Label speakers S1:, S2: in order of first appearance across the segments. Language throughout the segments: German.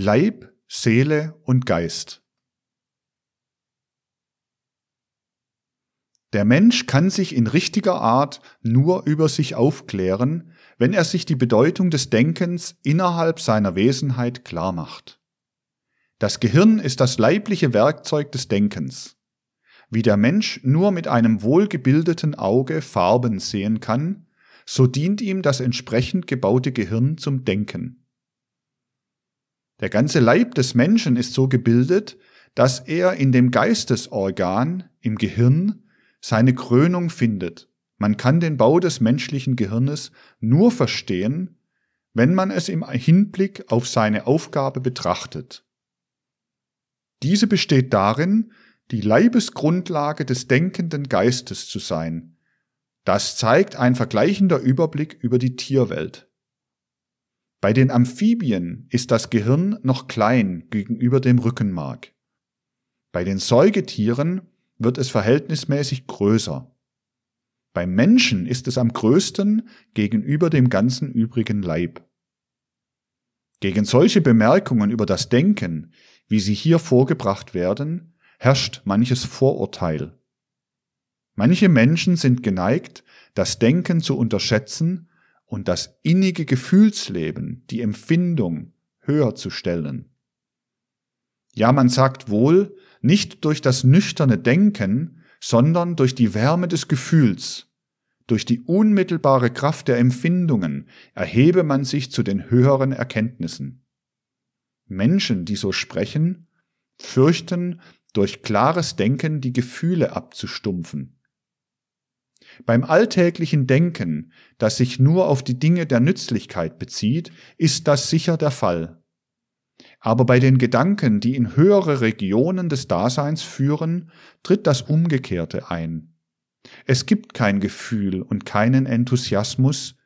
S1: Leib, Seele und Geist. Der Mensch kann sich in richtiger Art nur über sich aufklären, wenn er sich die Bedeutung des Denkens innerhalb seiner Wesenheit klar macht. Das Gehirn ist das leibliche Werkzeug des Denkens. Wie der Mensch nur mit einem wohlgebildeten Auge Farben sehen kann, so dient ihm das entsprechend gebaute Gehirn zum Denken. Der ganze Leib des Menschen ist so gebildet, dass er in dem Geistesorgan, im Gehirn, seine Krönung findet. Man kann den Bau des menschlichen Gehirnes nur verstehen, wenn man es im Hinblick auf seine Aufgabe betrachtet. Diese besteht darin, die Leibesgrundlage des denkenden Geistes zu sein. Das zeigt ein vergleichender Überblick über die Tierwelt. Bei den Amphibien ist das Gehirn noch klein gegenüber dem Rückenmark. Bei den Säugetieren wird es verhältnismäßig größer. Beim Menschen ist es am größten gegenüber dem ganzen übrigen Leib. Gegen solche Bemerkungen über das Denken, wie sie hier vorgebracht werden, herrscht manches Vorurteil. Manche Menschen sind geneigt, das Denken zu unterschätzen und das innige Gefühlsleben, die Empfindung höher zu stellen. Ja, man sagt wohl, nicht durch das nüchterne Denken, sondern durch die Wärme des Gefühls, durch die unmittelbare Kraft der Empfindungen erhebe man sich zu den höheren Erkenntnissen. Menschen, die so sprechen, fürchten, durch klares Denken die Gefühle abzustumpfen. Beim alltäglichen Denken, das sich nur auf die Dinge der Nützlichkeit bezieht, ist das sicher der Fall. Aber bei den Gedanken, die in höhere Regionen des Daseins führen, tritt das Umgekehrte ein. Es gibt kein Gefühl und keinen Enthusiasmus,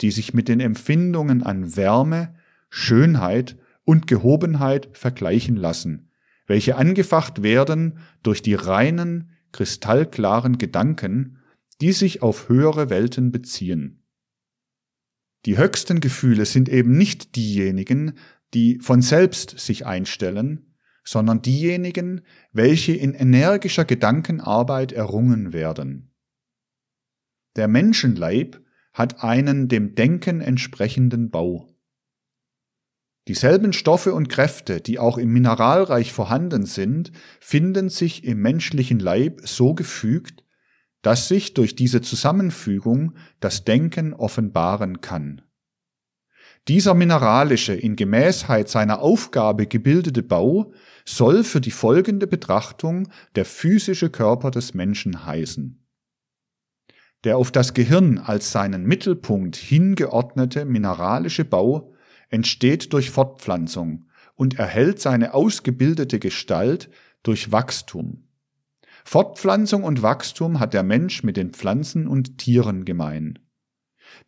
S1: die sich mit den Empfindungen an Wärme, Schönheit und Gehobenheit vergleichen lassen, welche angefacht werden durch die reinen, kristallklaren Gedanken, die sich auf höhere Welten beziehen. Die höchsten Gefühle sind eben nicht diejenigen, die von selbst sich einstellen, sondern diejenigen, welche in energischer Gedankenarbeit errungen werden. Der Menschenleib hat einen dem Denken entsprechenden Bau. Dieselben Stoffe und Kräfte, die auch im Mineralreich vorhanden sind, finden sich im menschlichen Leib so gefügt, dass sich durch diese Zusammenfügung das Denken offenbaren kann. Dieser mineralische, in Gemäßheit seiner Aufgabe gebildete Bau soll für die folgende Betrachtung der physische Körper des Menschen heißen. Der auf das Gehirn als seinen Mittelpunkt hingeordnete mineralische Bau entsteht durch Fortpflanzung und erhält seine ausgebildete Gestalt durch Wachstum. Fortpflanzung und Wachstum hat der Mensch mit den Pflanzen und Tieren gemein.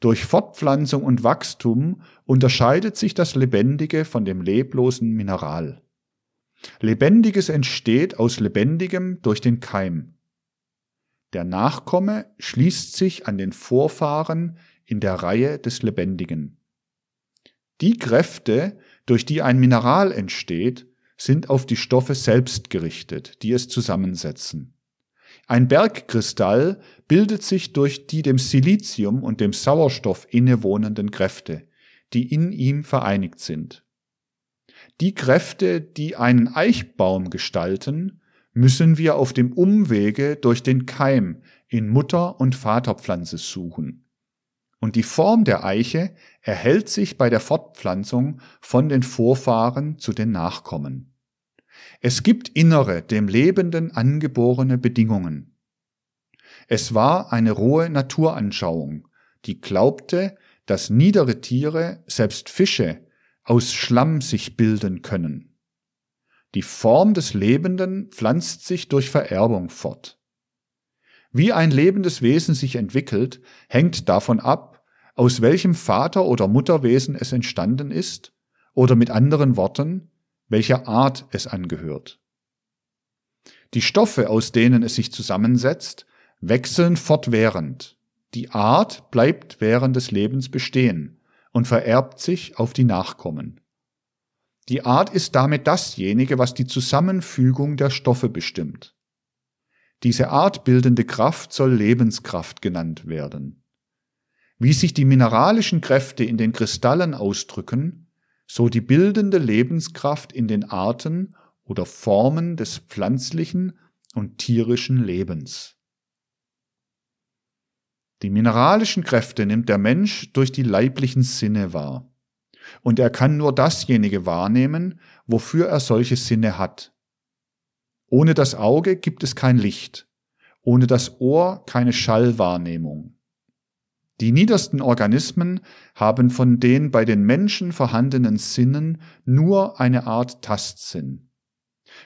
S1: Durch Fortpflanzung und Wachstum unterscheidet sich das Lebendige von dem leblosen Mineral. Lebendiges entsteht aus Lebendigem durch den Keim. Der Nachkomme schließt sich an den Vorfahren in der Reihe des Lebendigen. Die Kräfte, durch die ein Mineral entsteht, sind auf die Stoffe selbst gerichtet, die es zusammensetzen. Ein Bergkristall bildet sich durch die dem Silizium und dem Sauerstoff innewohnenden Kräfte, die in ihm vereinigt sind. Die Kräfte, die einen Eichbaum gestalten, müssen wir auf dem Umwege durch den Keim in Mutter- und Vaterpflanze suchen. Und die Form der Eiche erhält sich bei der Fortpflanzung von den Vorfahren zu den Nachkommen. Es gibt innere, dem Lebenden angeborene Bedingungen. Es war eine rohe Naturanschauung, die glaubte, dass niedere Tiere, selbst Fische, aus Schlamm sich bilden können. Die Form des Lebenden pflanzt sich durch Vererbung fort. Wie ein lebendes Wesen sich entwickelt, hängt davon ab, aus welchem Vater- oder Mutterwesen es entstanden ist, oder mit anderen Worten, welcher Art es angehört. Die Stoffe, aus denen es sich zusammensetzt, wechseln fortwährend. Die Art bleibt während des Lebens bestehen und vererbt sich auf die Nachkommen. Die Art ist damit dasjenige, was die Zusammenfügung der Stoffe bestimmt. Diese artbildende Kraft soll Lebenskraft genannt werden. Wie sich die mineralischen Kräfte in den Kristallen ausdrücken, so die bildende Lebenskraft in den Arten oder Formen des pflanzlichen und tierischen Lebens. Die mineralischen Kräfte nimmt der Mensch durch die leiblichen Sinne wahr. Und er kann nur dasjenige wahrnehmen, wofür er solche Sinne hat. Ohne das Auge gibt es kein Licht, ohne das Ohr keine Schallwahrnehmung. Die niedersten Organismen haben von den bei den Menschen vorhandenen Sinnen nur eine Art Tastsinn.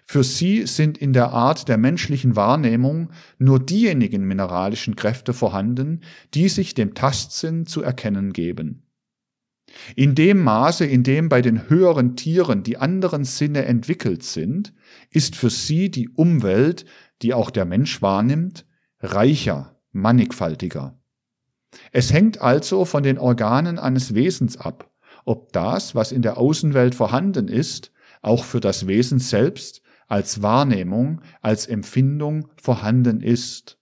S1: Für sie sind in der Art der menschlichen Wahrnehmung nur diejenigen mineralischen Kräfte vorhanden, die sich dem Tastsinn zu erkennen geben. In dem Maße, in dem bei den höheren Tieren die anderen Sinne entwickelt sind, ist für sie die Umwelt, die auch der Mensch wahrnimmt, reicher, mannigfaltiger. Es hängt also von den Organen eines Wesens ab, ob das, was in der Außenwelt vorhanden ist, auch für das Wesen selbst als Wahrnehmung, als Empfindung vorhanden ist.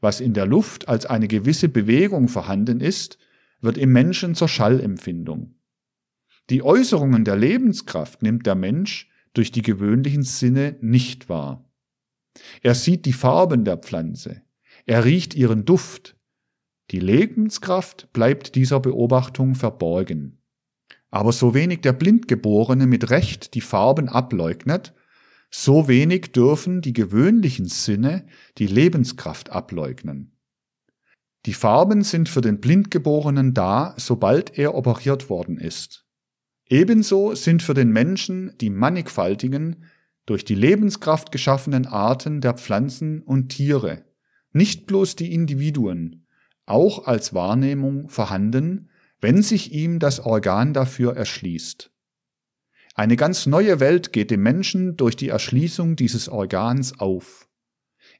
S1: Was in der Luft als eine gewisse Bewegung vorhanden ist, wird im Menschen zur Schallempfindung. Die Äußerungen der Lebenskraft nimmt der Mensch durch die gewöhnlichen Sinne nicht wahr. Er sieht die Farben der Pflanze, er riecht ihren Duft. Die Lebenskraft bleibt dieser Beobachtung verborgen. Aber so wenig der Blindgeborene mit Recht die Farben ableugnet, so wenig dürfen die gewöhnlichen Sinne die Lebenskraft ableugnen. Die Farben sind für den Blindgeborenen da, sobald er operiert worden ist. Ebenso sind für den Menschen die mannigfaltigen, durch die Lebenskraft geschaffenen Arten der Pflanzen und Tiere, nicht bloß die Individuen, auch als Wahrnehmung vorhanden, wenn sich ihm das Organ dafür erschließt. Eine ganz neue Welt geht dem Menschen durch die Erschließung dieses Organs auf.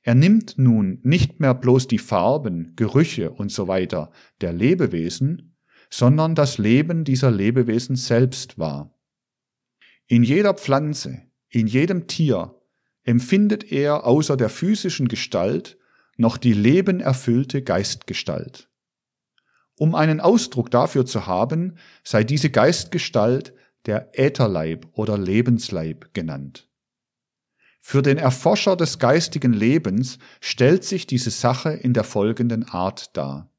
S1: Er nimmt nun nicht mehr bloß die Farben, Gerüche und so weiter der Lebewesen, sondern das Leben dieser Lebewesen selbst wahr. In jeder Pflanze, in jedem Tier empfindet er außer der physischen Gestalt noch die lebenerfüllte Geistgestalt. Um einen Ausdruck dafür zu haben, sei diese Geistgestalt der Ätherleib oder Lebensleib genannt. Für den Erforscher des geistigen Lebens stellt sich diese Sache in der folgenden Art dar.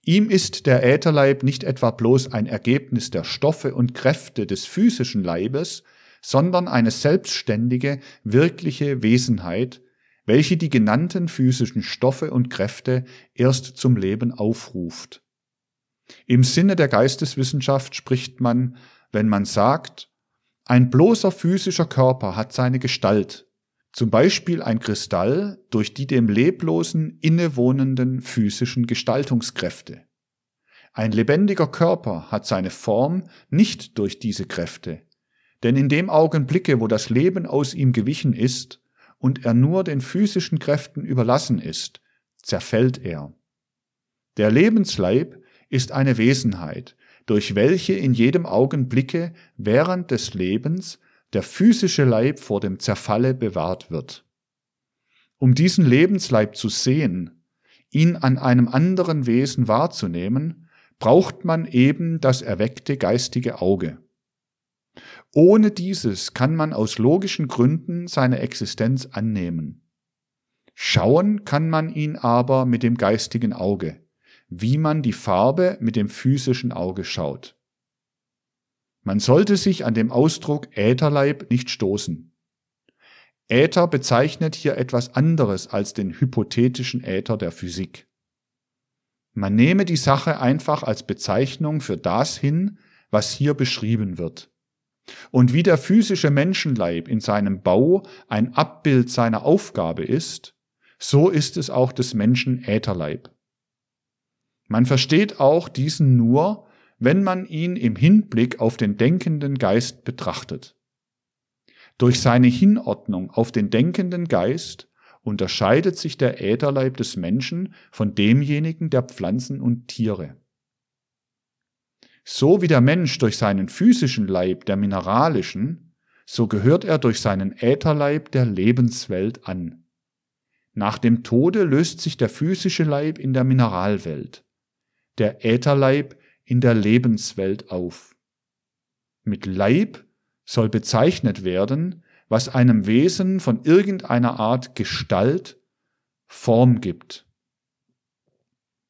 S1: Ihm ist der Ätherleib nicht etwa bloß ein Ergebnis der Stoffe und Kräfte des physischen Leibes, sondern eine selbstständige, wirkliche Wesenheit, welche die genannten physischen Stoffe und Kräfte erst zum Leben aufruft. Im Sinne der Geisteswissenschaft spricht man wenn man sagt, ein bloßer physischer Körper hat seine Gestalt, zum Beispiel ein Kristall durch die dem Leblosen innewohnenden physischen Gestaltungskräfte. Ein lebendiger Körper hat seine Form nicht durch diese Kräfte, denn in dem Augenblicke, wo das Leben aus ihm gewichen ist und er nur den physischen Kräften überlassen ist, zerfällt er. Der Lebensleib ist eine Wesenheit, durch welche in jedem Augenblicke während des Lebens der physische Leib vor dem Zerfalle bewahrt wird. Um diesen Lebensleib zu sehen, ihn an einem anderen Wesen wahrzunehmen, braucht man eben das erweckte geistige Auge. Ohne dieses kann man aus logischen Gründen seine Existenz annehmen. Schauen kann man ihn aber mit dem geistigen Auge wie man die Farbe mit dem physischen Auge schaut. Man sollte sich an dem Ausdruck Ätherleib nicht stoßen. Äther bezeichnet hier etwas anderes als den hypothetischen Äther der Physik. Man nehme die Sache einfach als Bezeichnung für das hin, was hier beschrieben wird. Und wie der physische Menschenleib in seinem Bau ein Abbild seiner Aufgabe ist, so ist es auch des Menschen Ätherleib. Man versteht auch diesen nur, wenn man ihn im Hinblick auf den denkenden Geist betrachtet. Durch seine Hinordnung auf den denkenden Geist unterscheidet sich der Ätherleib des Menschen von demjenigen der Pflanzen und Tiere. So wie der Mensch durch seinen physischen Leib der mineralischen, so gehört er durch seinen Ätherleib der Lebenswelt an. Nach dem Tode löst sich der physische Leib in der Mineralwelt, der Ätherleib in der Lebenswelt auf. Mit Leib soll bezeichnet werden, was einem Wesen von irgendeiner Art Gestalt, Form gibt.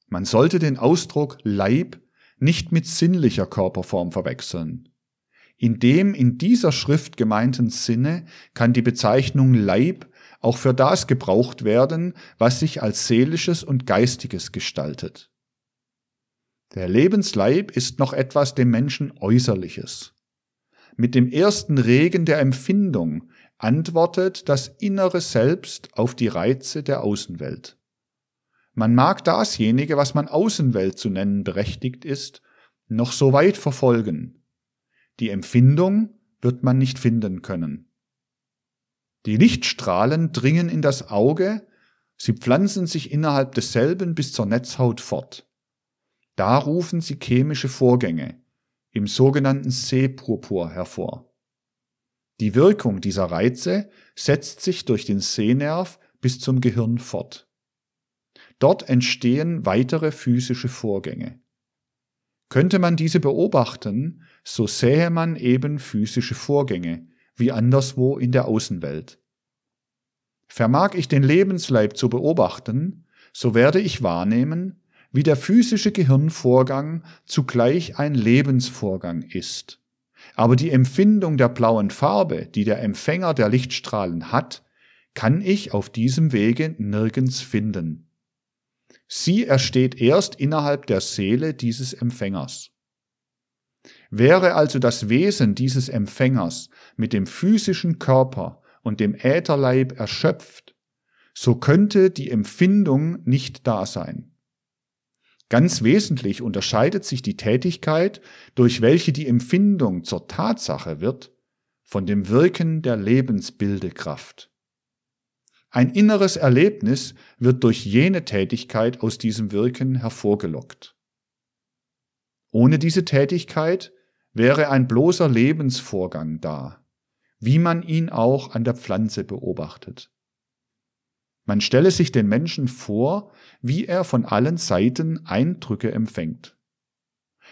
S1: Man sollte den Ausdruck Leib nicht mit sinnlicher Körperform verwechseln. In dem in dieser Schrift gemeinten Sinne kann die Bezeichnung Leib auch für das gebraucht werden, was sich als seelisches und geistiges gestaltet. Der Lebensleib ist noch etwas dem Menschen Äußerliches. Mit dem ersten Regen der Empfindung antwortet das innere Selbst auf die Reize der Außenwelt. Man mag dasjenige, was man Außenwelt zu nennen berechtigt ist, noch so weit verfolgen. Die Empfindung wird man nicht finden können. Die Lichtstrahlen dringen in das Auge, sie pflanzen sich innerhalb desselben bis zur Netzhaut fort. Da rufen sie chemische Vorgänge im sogenannten Sehpurpur hervor. Die Wirkung dieser Reize setzt sich durch den Sehnerv bis zum Gehirn fort. Dort entstehen weitere physische Vorgänge. Könnte man diese beobachten, so sähe man eben physische Vorgänge, wie anderswo in der Außenwelt. Vermag ich den Lebensleib zu beobachten, so werde ich wahrnehmen, wie der physische Gehirnvorgang zugleich ein Lebensvorgang ist. Aber die Empfindung der blauen Farbe, die der Empfänger der Lichtstrahlen hat, kann ich auf diesem Wege nirgends finden. Sie ersteht erst innerhalb der Seele dieses Empfängers. Wäre also das Wesen dieses Empfängers mit dem physischen Körper und dem Ätherleib erschöpft, so könnte die Empfindung nicht da sein. Ganz wesentlich unterscheidet sich die Tätigkeit, durch welche die Empfindung zur Tatsache wird, von dem Wirken der Lebensbildekraft. Ein inneres Erlebnis wird durch jene Tätigkeit aus diesem Wirken hervorgelockt. Ohne diese Tätigkeit wäre ein bloßer Lebensvorgang da, wie man ihn auch an der Pflanze beobachtet. Man stelle sich den Menschen vor, wie er von allen Seiten Eindrücke empfängt.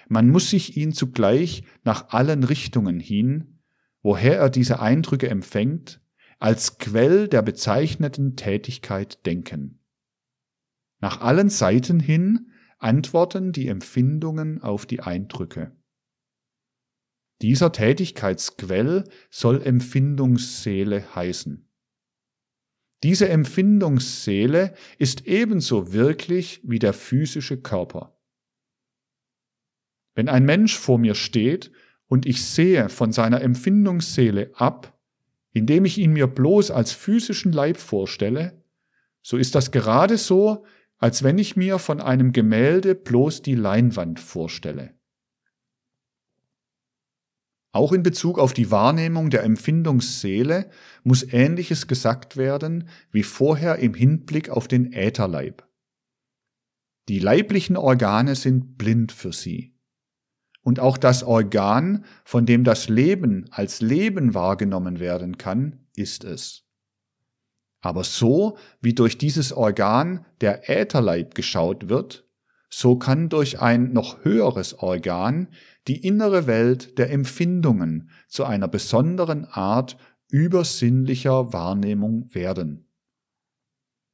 S1: Man muss sich ihn zugleich nach allen Richtungen hin, woher er diese Eindrücke empfängt, als Quell der bezeichneten Tätigkeit denken. Nach allen Seiten hin antworten die Empfindungen auf die Eindrücke. Dieser Tätigkeitsquell soll Empfindungsseele heißen. Diese Empfindungsseele ist ebenso wirklich wie der physische Körper. Wenn ein Mensch vor mir steht und ich sehe von seiner Empfindungsseele ab, indem ich ihn mir bloß als physischen Leib vorstelle, so ist das gerade so, als wenn ich mir von einem Gemälde bloß die Leinwand vorstelle. Auch in Bezug auf die Wahrnehmung der Empfindungsseele muss Ähnliches gesagt werden wie vorher im Hinblick auf den Ätherleib. Die leiblichen Organe sind blind für sie und auch das Organ, von dem das Leben als Leben wahrgenommen werden kann, ist es. Aber so wie durch dieses Organ der Ätherleib geschaut wird, so kann durch ein noch höheres Organ die innere Welt der Empfindungen zu einer besonderen Art übersinnlicher Wahrnehmung werden.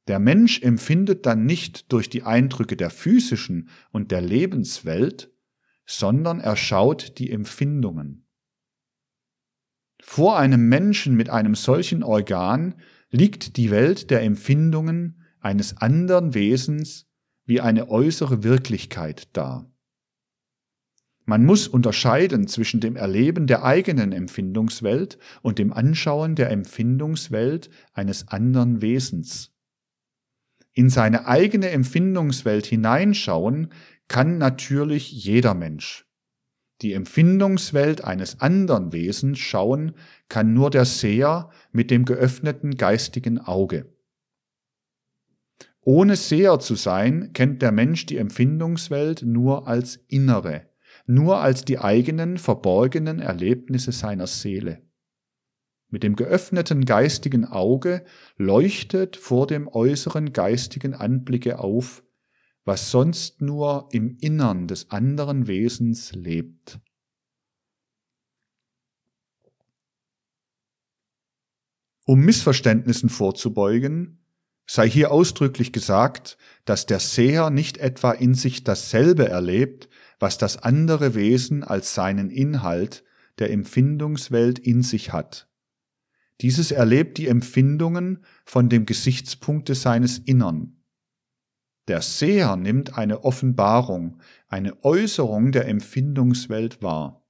S1: Der Mensch empfindet dann nicht durch die Eindrücke der physischen und der Lebenswelt, sondern er schaut die Empfindungen. Vor einem Menschen mit einem solchen Organ liegt die Welt der Empfindungen eines anderen Wesens wie eine äußere Wirklichkeit dar. Man muss unterscheiden zwischen dem Erleben der eigenen Empfindungswelt und dem Anschauen der Empfindungswelt eines anderen Wesens. In seine eigene Empfindungswelt hineinschauen kann natürlich jeder Mensch. Die Empfindungswelt eines anderen Wesens schauen kann nur der Seher mit dem geöffneten geistigen Auge. Ohne Seher zu sein, kennt der Mensch die Empfindungswelt nur als innere, nur als die eigenen verborgenen Erlebnisse seiner Seele. Mit dem geöffneten geistigen Auge leuchtet vor dem äußeren geistigen Anblicke auf, was sonst nur im Innern des anderen Wesens lebt. Um Missverständnissen vorzubeugen, sei hier ausdrücklich gesagt, dass der Seher nicht etwa in sich dasselbe erlebt, was das andere Wesen als seinen Inhalt der Empfindungswelt in sich hat. Dieses erlebt die Empfindungen von dem Gesichtspunkte seines Innern. Der Seher nimmt eine Offenbarung, eine Äußerung der Empfindungswelt wahr.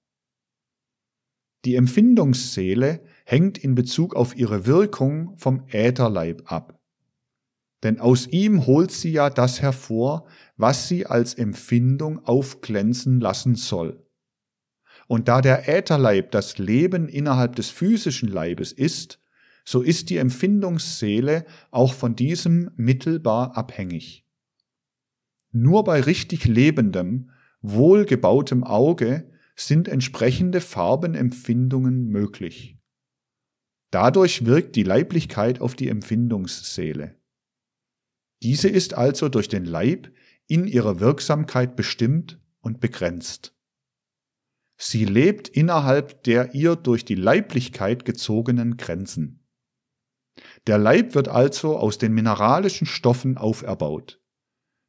S1: Die Empfindungsseele hängt in Bezug auf ihre Wirkung vom Ätherleib ab. Denn aus ihm holt sie ja das hervor, was sie als Empfindung aufglänzen lassen soll. Und da der Ätherleib das Leben innerhalb des physischen Leibes ist, so ist die Empfindungsseele auch von diesem mittelbar abhängig. Nur bei richtig lebendem, wohlgebautem Auge sind entsprechende Farbenempfindungen möglich. Dadurch wirkt die Leiblichkeit auf die Empfindungsseele. Diese ist also durch den Leib in ihrer Wirksamkeit bestimmt und begrenzt. Sie lebt innerhalb der ihr durch die Leiblichkeit gezogenen Grenzen. Der Leib wird also aus den mineralischen Stoffen auferbaut,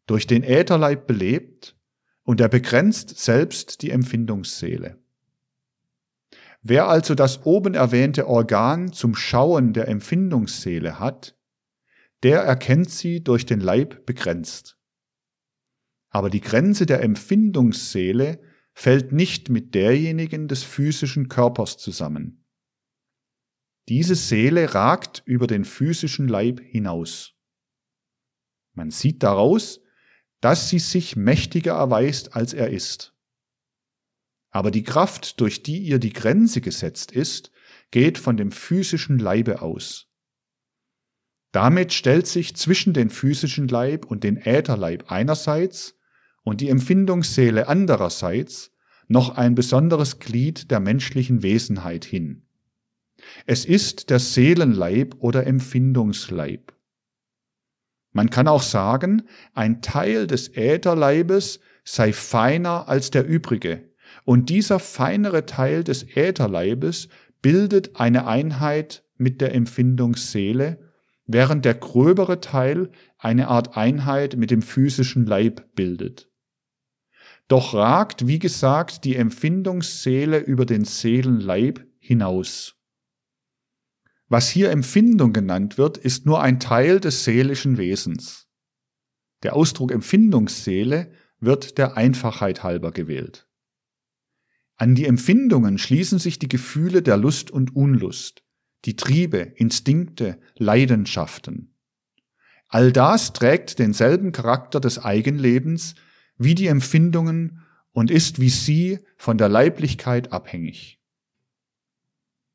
S1: durch den Ätherleib belebt und er begrenzt selbst die Empfindungsseele. Wer also das oben erwähnte Organ zum Schauen der Empfindungsseele hat, der erkennt sie durch den Leib begrenzt. Aber die Grenze der Empfindungsseele fällt nicht mit derjenigen des physischen Körpers zusammen. Diese Seele ragt über den physischen Leib hinaus. Man sieht daraus, dass sie sich mächtiger erweist, als er ist. Aber die Kraft, durch die ihr die Grenze gesetzt ist, geht von dem physischen Leibe aus. Damit stellt sich zwischen den physischen Leib und den Ätherleib einerseits und die Empfindungsseele andererseits noch ein besonderes Glied der menschlichen Wesenheit hin. Es ist der Seelenleib oder Empfindungsleib. Man kann auch sagen, ein Teil des Ätherleibes sei feiner als der übrige, und dieser feinere Teil des Ätherleibes bildet eine Einheit mit der Empfindungsseele, während der gröbere Teil eine Art Einheit mit dem physischen Leib bildet. Doch ragt, wie gesagt, die Empfindungsseele über den Seelenleib hinaus. Was hier Empfindung genannt wird, ist nur ein Teil des seelischen Wesens. Der Ausdruck Empfindungsseele wird der Einfachheit halber gewählt. An die Empfindungen schließen sich die Gefühle der Lust und Unlust, die Triebe, Instinkte, Leidenschaften. All das trägt denselben Charakter des Eigenlebens wie die Empfindungen und ist wie sie von der Leiblichkeit abhängig.